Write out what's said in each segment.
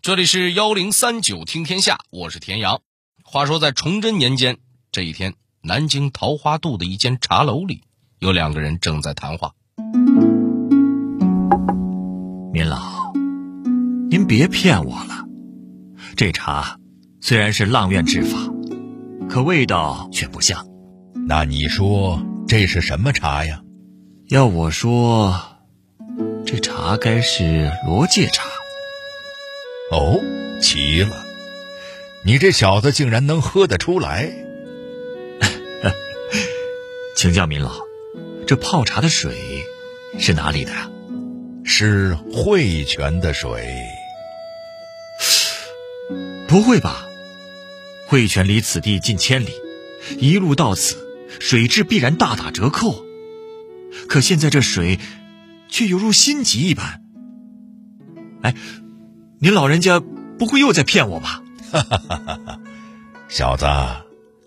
这里是幺零三九听天下，我是田阳。话说在崇祯年间这一天，南京桃花渡的一间茶楼里，有两个人正在谈话。您老，您别骗我了，这茶虽然是阆苑制法，可味道却不像。那你说这是什么茶呀？要我说，这茶该是罗介茶。哦，奇了！你这小子竟然能喝得出来。请教民老，这泡茶的水是哪里的呀？是汇泉的水。不会吧？汇泉离此地近千里，一路到此，水质必然大打折扣。可现在这水，却犹如新疾一般。哎。您老人家不会又在骗我吧？哈哈哈哈哈！小子，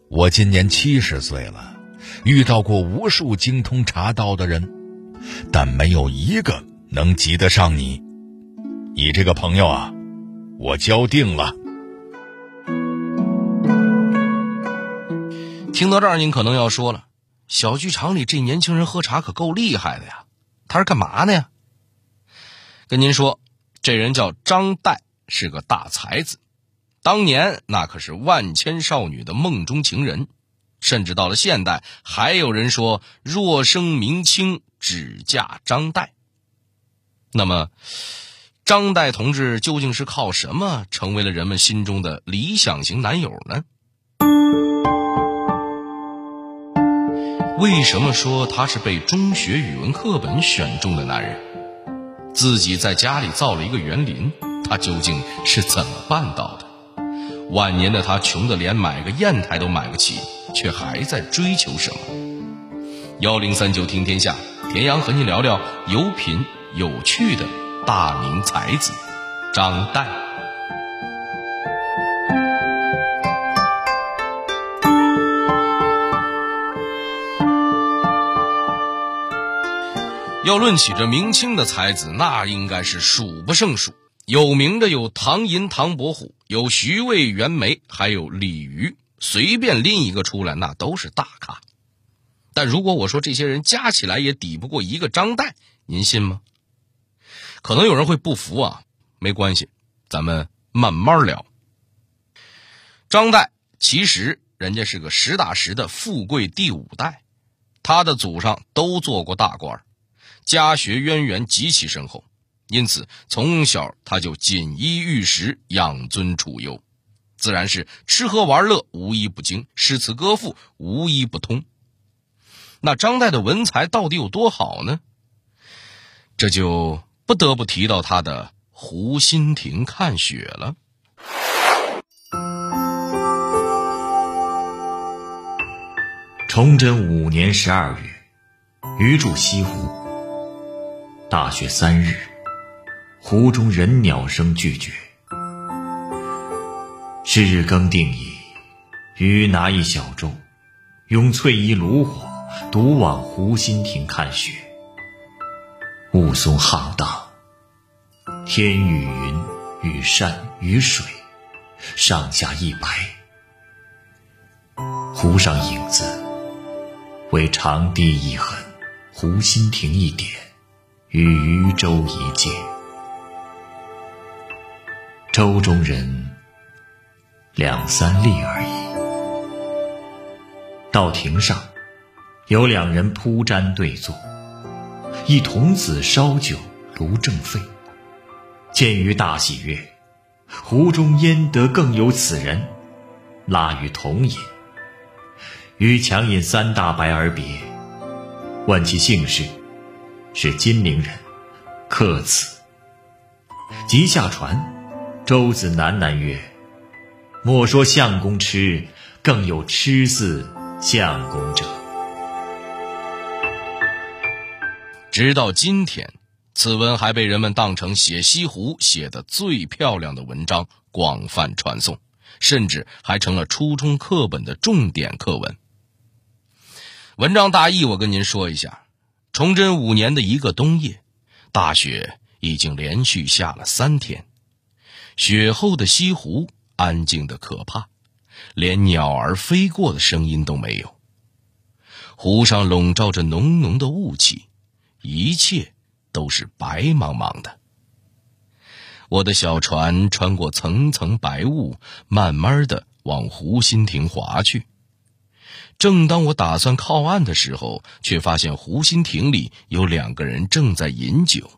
我今年七十岁了，遇到过无数精通茶道的人，但没有一个能及得上你。你这个朋友啊，我交定了。听到这儿，您可能要说了：小剧场里这年轻人喝茶可够厉害的呀，他是干嘛的呀？跟您说。这人叫张岱，是个大才子，当年那可是万千少女的梦中情人，甚至到了现代，还有人说若生明清只嫁张岱。那么，张岱同志究竟是靠什么成为了人们心中的理想型男友呢？为什么说他是被中学语文课本选中的男人？自己在家里造了一个园林，他究竟是怎么办到的？晚年的他穷得连买个砚台都买不起，却还在追求什么？幺零三九听天下，田阳和您聊聊有品有趣的大明才子张岱。要论起这明清的才子，那应该是数不胜数。有名的有唐寅、唐伯虎，有徐渭、袁枚，还有李渔。随便拎一个出来，那都是大咖。但如果我说这些人加起来也抵不过一个张岱，您信吗？可能有人会不服啊，没关系，咱们慢慢聊。张岱其实人家是个实打实的富贵第五代，他的祖上都做过大官。家学渊源极其深厚，因此从小他就锦衣玉食、养尊处优，自然是吃喝玩乐无一不精，诗词歌赋无一不通。那张岱的文采到底有多好呢？这就不得不提到他的湖心亭看雪了。崇祯五年十二月，余住西湖。大雪三日，湖中人鸟声俱绝。是日更定矣，余拿一小舟，拥翠衣炉火，独往湖心亭看雪。雾凇沆荡，天与云与山与水，上下一白。湖上影子，为长堤一痕，湖心亭一点。与渔舟一芥，舟中人两三粒而已。到亭上，有两人铺毡对坐，一童子烧酒炉正沸。见余大喜曰：“湖中焉得更有此人？”拉与同饮。余强饮三大白而别，问其姓氏。是金陵人，客此。即下船，舟子喃喃曰：“莫说相公痴，更有痴似相公者。”直到今天，此文还被人们当成写西湖写的最漂亮的文章，广泛传颂，甚至还成了初中课本的重点课文。文章大意，我跟您说一下。崇祯五年的一个冬夜，大雪已经连续下了三天，雪后的西湖安静的可怕，连鸟儿飞过的声音都没有。湖上笼罩着浓浓的雾气，一切都是白茫茫的。我的小船穿过层层白雾，慢慢的往湖心亭划去。正当我打算靠岸的时候，却发现湖心亭里有两个人正在饮酒。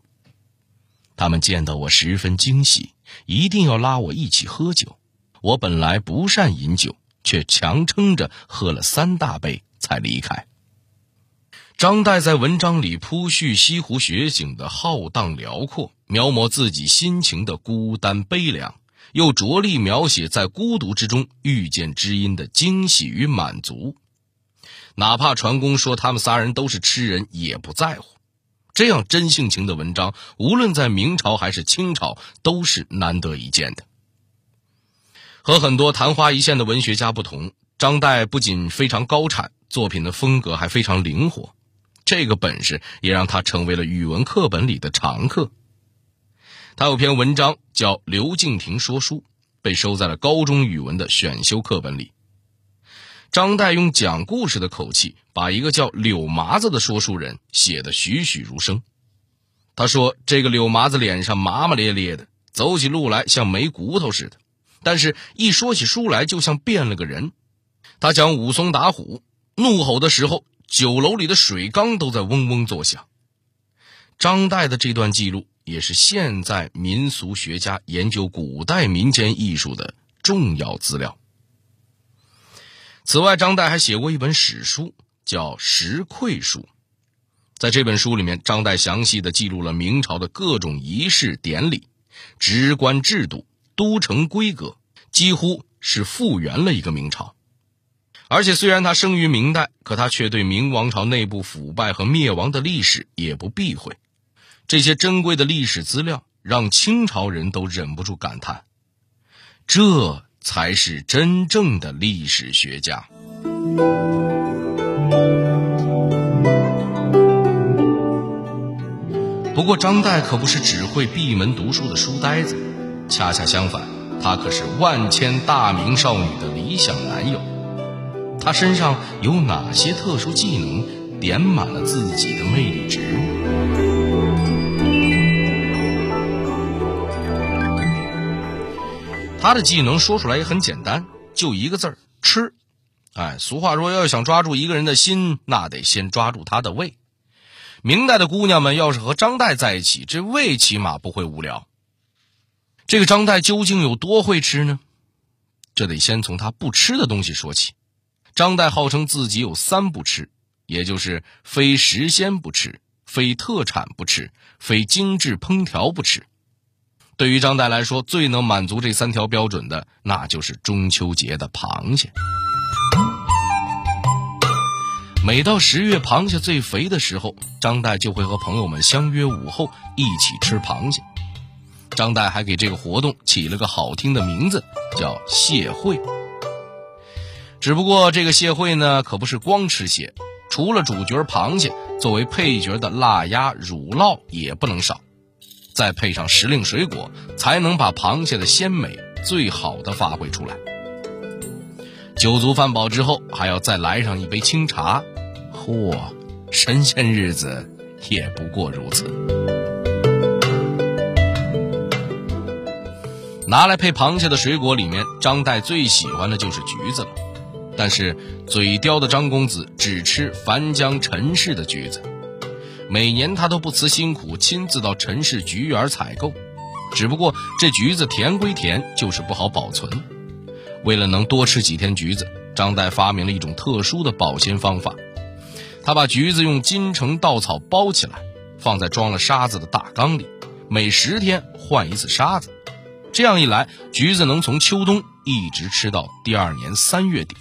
他们见到我十分惊喜，一定要拉我一起喝酒。我本来不善饮酒，却强撑着喝了三大杯才离开。张岱在文章里铺叙西湖雪景的浩荡辽阔，描摹自己心情的孤单悲凉，又着力描写在孤独之中遇见知音的惊喜与满足。哪怕船工说他们仨人都是痴人，也不在乎。这样真性情的文章，无论在明朝还是清朝，都是难得一见的。和很多昙花一现的文学家不同，张岱不仅非常高产，作品的风格还非常灵活。这个本事也让他成为了语文课本里的常客。他有篇文章叫《刘敬亭说书》，被收在了高中语文的选修课本里。张岱用讲故事的口气，把一个叫柳麻子的说书人写得栩栩如生。他说：“这个柳麻子脸上麻麻咧咧的，走起路来像没骨头似的，但是一说起书来就像变了个人。他讲武松打虎，怒吼的时候，酒楼里的水缸都在嗡嗡作响。”张岱的这段记录，也是现在民俗学家研究古代民间艺术的重要资料。此外，张岱还写过一本史书，叫《石馈书》。在这本书里面，张岱详细的记录了明朝的各种仪式典礼、职官制度、都城规格，几乎是复原了一个明朝。而且，虽然他生于明代，可他却对明王朝内部腐败和灭亡的历史也不避讳。这些珍贵的历史资料，让清朝人都忍不住感叹：这。才是真正的历史学家。不过，张岱可不是只会闭门读书的书呆子，恰恰相反，他可是万千大明少女的理想男友。他身上有哪些特殊技能，点满了自己的魅力值？他的技能说出来也很简单，就一个字儿吃。哎，俗话说，要想抓住一个人的心，那得先抓住他的胃。明代的姑娘们要是和张岱在一起，这胃起码不会无聊。这个张岱究竟有多会吃呢？这得先从他不吃的东西说起。张岱号称自己有三不吃，也就是非时鲜不吃，非特产不吃，非精致烹调不吃。对于张岱来说，最能满足这三条标准的，那就是中秋节的螃蟹。每到十月螃蟹最肥的时候，张岱就会和朋友们相约午后一起吃螃蟹。张岱还给这个活动起了个好听的名字，叫蟹会。只不过这个蟹会呢，可不是光吃蟹，除了主角螃蟹，作为配角的腊鸭、乳酪也不能少。再配上时令水果，才能把螃蟹的鲜美最好的发挥出来。酒足饭饱之后，还要再来上一杯清茶。嚯，神仙日子也不过如此。拿来配螃蟹的水果里面，张岱最喜欢的就是橘子了。但是嘴刁的张公子只吃樊江陈氏的橘子。每年他都不辞辛苦，亲自到陈氏橘园采购。只不过这橘子甜归甜，就是不好保存。为了能多吃几天橘子，张岱发明了一种特殊的保鲜方法。他把橘子用金城稻草包起来，放在装了沙子的大缸里，每十天换一次沙子。这样一来，橘子能从秋冬一直吃到第二年三月底。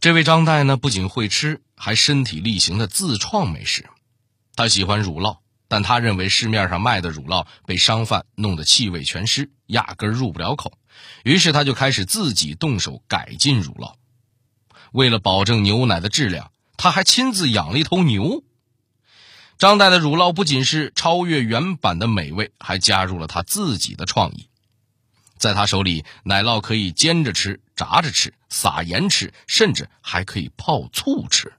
这位张岱呢，不仅会吃。还身体力行的自创美食，他喜欢乳酪，但他认为市面上卖的乳酪被商贩弄得气味全失，压根入不了口。于是他就开始自己动手改进乳酪。为了保证牛奶的质量，他还亲自养了一头牛。张岱的乳酪不仅是超越原版的美味，还加入了他自己的创意。在他手里，奶酪可以煎着吃、炸着吃、撒盐吃，甚至还可以泡醋吃。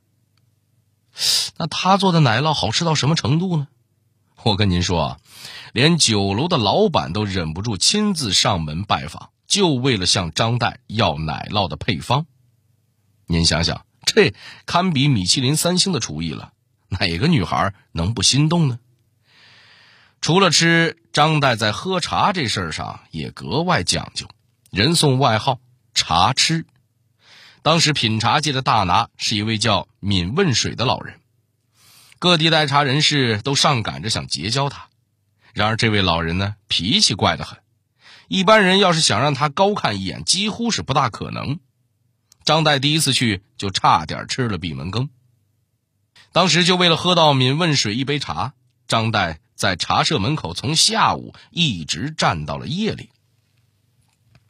那他做的奶酪好吃到什么程度呢？我跟您说啊，连酒楼的老板都忍不住亲自上门拜访，就为了向张岱要奶酪的配方。您想想，这堪比米其林三星的厨艺了，哪个女孩能不心动呢？除了吃，张岱在喝茶这事儿上也格外讲究，人送外号“茶痴”。当时品茶界的大拿是一位叫闵问水的老人，各地待茶人士都上赶着想结交他。然而这位老人呢，脾气怪得很，一般人要是想让他高看一眼，几乎是不大可能。张岱第一次去，就差点吃了闭门羹。当时就为了喝到闵问水一杯茶，张岱在茶社门口从下午一直站到了夜里。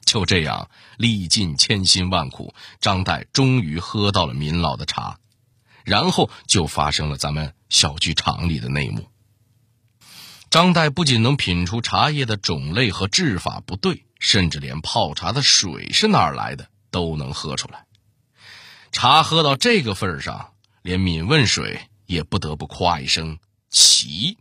就这样，历尽千辛万苦，张岱终于喝到了闵老的茶，然后就发生了咱们小剧场里的内幕。张岱不仅能品出茶叶的种类和制法不对，甚至连泡茶的水是哪儿来的都能喝出来。茶喝到这个份儿上，连闵问水也不得不夸一声奇。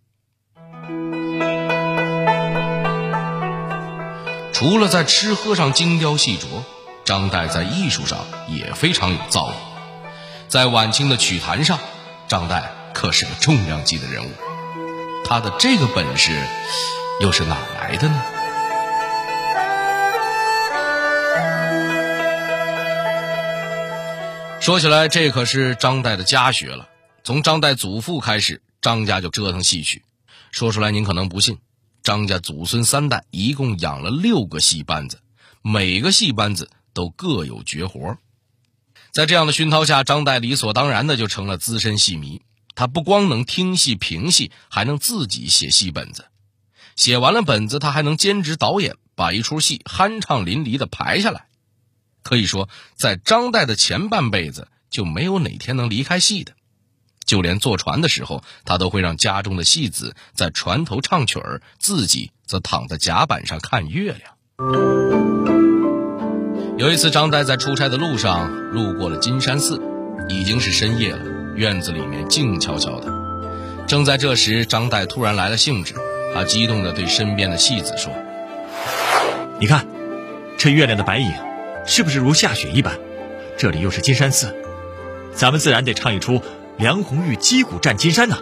除了在吃喝上精雕细琢，张岱在艺术上也非常有造诣。在晚清的曲坛上，张岱可是个重量级的人物。他的这个本事又是哪来的呢？说起来，这可是张岱的家学了。从张岱祖父开始，张家就折腾戏曲。说出来您可能不信。张家祖孙三代一共养了六个戏班子，每个戏班子都各有绝活。在这样的熏陶下，张岱理所当然的就成了资深戏迷。他不光能听戏评戏，还能自己写戏本子。写完了本子，他还能兼职导演，把一出戏酣畅淋漓的排下来。可以说，在张岱的前半辈子就没有哪天能离开戏的。就连坐船的时候，他都会让家中的戏子在船头唱曲儿，自己则躺在甲板上看月亮。有一次，张岱在出差的路上路过了金山寺，已经是深夜了，院子里面静悄悄的。正在这时，张岱突然来了兴致，他激动地对身边的戏子说：“你看，这月亮的白影，是不是如下雪一般？这里又是金山寺，咱们自然得唱一出。”梁红玉击鼓战金山呢？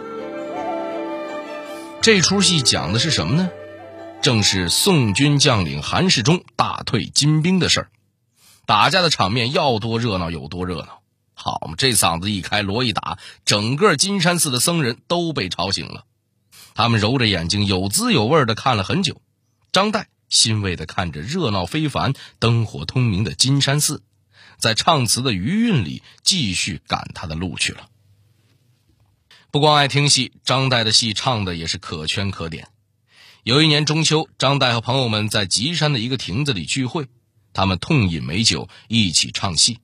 这出戏讲的是什么呢？正是宋军将领韩世忠大退金兵的事儿。打架的场面要多热闹有多热闹。好嘛，这嗓子一开，锣一打，整个金山寺的僧人都被吵醒了。他们揉着眼睛，有滋有味的看了很久。张岱欣慰的看着热闹非凡、灯火通明的金山寺，在唱词的余韵里继续赶他的路去了。不光爱听戏，张岱的戏唱的也是可圈可点。有一年中秋，张岱和朋友们在吉山的一个亭子里聚会，他们痛饮美酒，一起唱戏。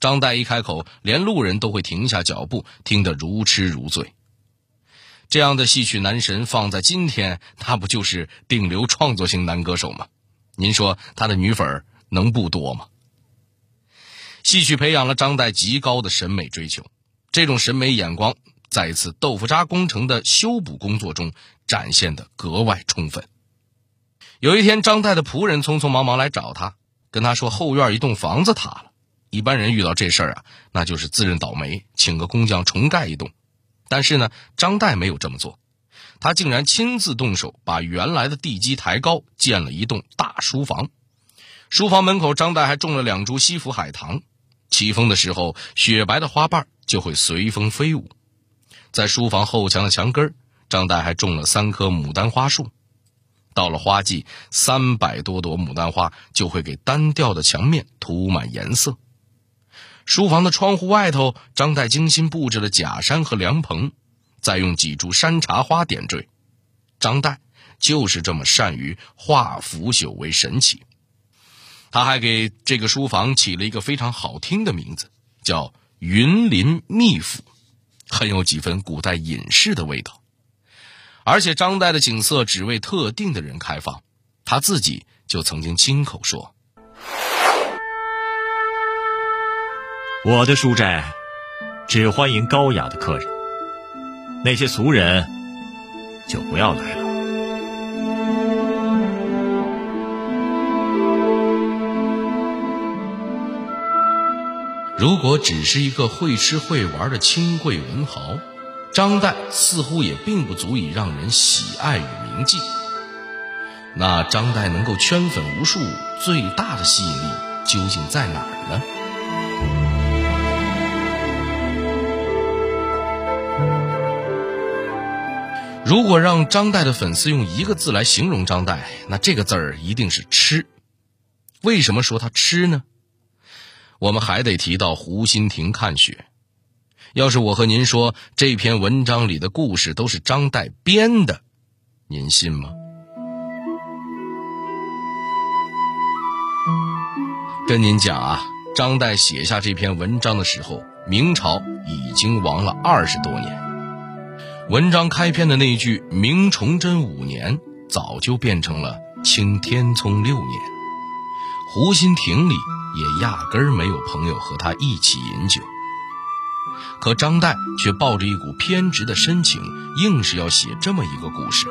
张岱一开口，连路人都会停下脚步，听得如痴如醉。这样的戏曲男神放在今天，那不就是顶流创作型男歌手吗？您说他的女粉能不多吗？戏曲培养了张岱极高的审美追求，这种审美眼光。在一次豆腐渣工程的修补工作中展现的格外充分。有一天，张岱的仆人匆匆忙忙来找他，跟他说后院一栋房子塌了。一般人遇到这事儿啊，那就是自认倒霉，请个工匠重盖一栋。但是呢，张岱没有这么做，他竟然亲自动手把原来的地基抬高，建了一栋大书房。书房门口，张岱还种了两株西府海棠，起风的时候，雪白的花瓣就会随风飞舞。在书房后墙的墙根张岱还种了三棵牡丹花树。到了花季，三百多朵牡丹花就会给单调的墙面涂满颜色。书房的窗户外头，张岱精心布置了假山和凉棚，再用几株山茶花点缀。张岱就是这么善于化腐朽为神奇。他还给这个书房起了一个非常好听的名字，叫“云林秘府”。很有几分古代隐士的味道，而且张岱的景色只为特定的人开放，他自己就曾经亲口说：“我的书斋只欢迎高雅的客人，那些俗人就不要来了。”如果只是一个会吃会玩的清贵文豪，张岱似乎也并不足以让人喜爱与铭记。那张岱能够圈粉无数，最大的吸引力究竟在哪儿呢？如果让张岱的粉丝用一个字来形容张岱，那这个字儿一定是“吃”。为什么说他吃呢？我们还得提到湖心亭看雪。要是我和您说这篇文章里的故事都是张岱编的，您信吗？跟您讲啊，张岱写下这篇文章的时候，明朝已经亡了二十多年。文章开篇的那句“明崇祯五年”早就变成了“清天聪六年”。湖心亭里。也压根儿没有朋友和他一起饮酒，可张岱却抱着一股偏执的深情，硬是要写这么一个故事。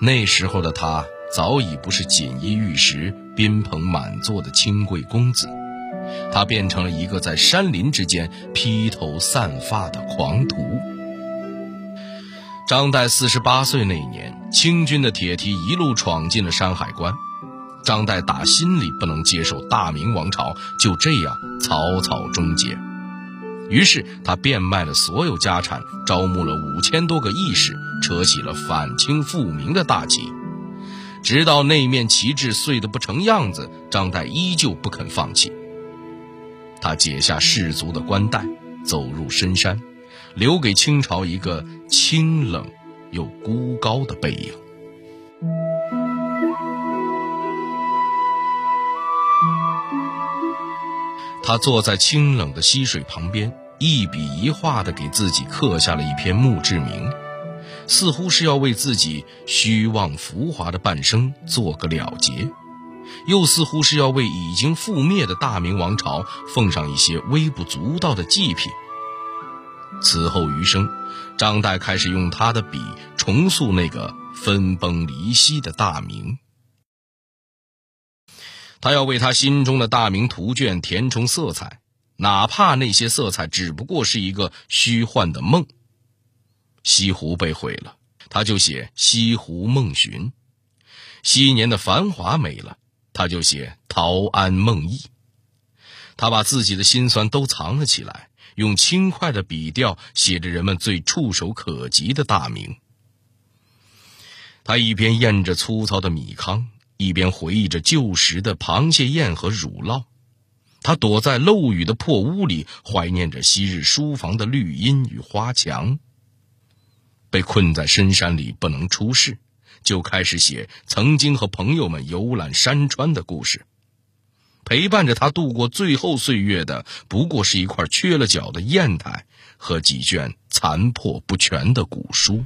那时候的他早已不是锦衣玉食、宾朋满座的清贵公子，他变成了一个在山林之间披头散发的狂徒。张岱四十八岁那年，清军的铁蹄一路闯进了山海关。张岱打心里不能接受大明王朝就这样草草终结，于是他变卖了所有家产，招募了五千多个义士，扯起了反清复明的大旗。直到那面旗帜碎得不成样子，张岱依旧不肯放弃。他解下士族的冠带，走入深山，留给清朝一个清冷又孤高的背影。他坐在清冷的溪水旁边，一笔一画地给自己刻下了一篇墓志铭，似乎是要为自己虚妄浮华的半生做个了结，又似乎是要为已经覆灭的大明王朝奉上一些微不足道的祭品。此后余生，张岱开始用他的笔重塑那个分崩离析的大明。他要为他心中的大明图卷填充色彩，哪怕那些色彩只不过是一个虚幻的梦。西湖被毁了，他就写《西湖梦寻》；昔年的繁华没了，他就写《陶庵梦忆》。他把自己的辛酸都藏了起来，用轻快的笔调写着人们最触手可及的大明。他一边咽着粗糙的米糠。一边回忆着旧时的螃蟹宴和乳酪，他躲在漏雨的破屋里，怀念着昔日书房的绿荫与花墙。被困在深山里不能出世，就开始写曾经和朋友们游览山川的故事。陪伴着他度过最后岁月的，不过是一块缺了角的砚台和几卷残破不全的古书。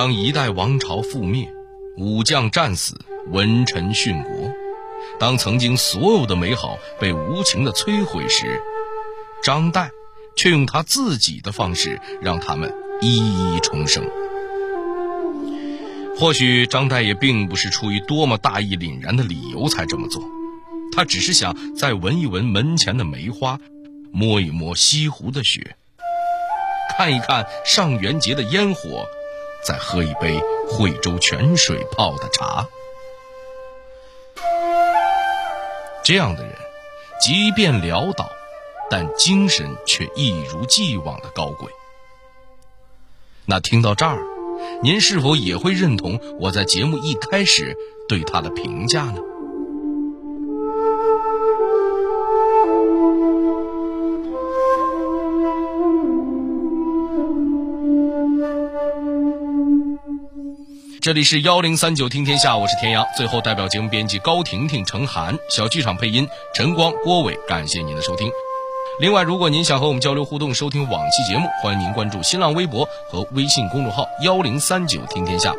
当一代王朝覆灭，武将战死，文臣殉国；当曾经所有的美好被无情的摧毁时，张岱却用他自己的方式让他们一一重生。或许张岱也并不是出于多么大义凛然的理由才这么做，他只是想再闻一闻门前的梅花，摸一摸西湖的雪，看一看上元节的烟火。再喝一杯惠州泉水泡的茶，这样的人，即便潦倒，但精神却一如既往的高贵。那听到这儿，您是否也会认同我在节目一开始对他的评价呢？这里是幺零三九听天下，我是田阳。最后，代表节目编辑高婷婷、程涵，小剧场配音陈光、郭伟，感谢您的收听。另外，如果您想和我们交流互动、收听往期节目，欢迎您关注新浪微博和微信公众号“幺零三九听天下”。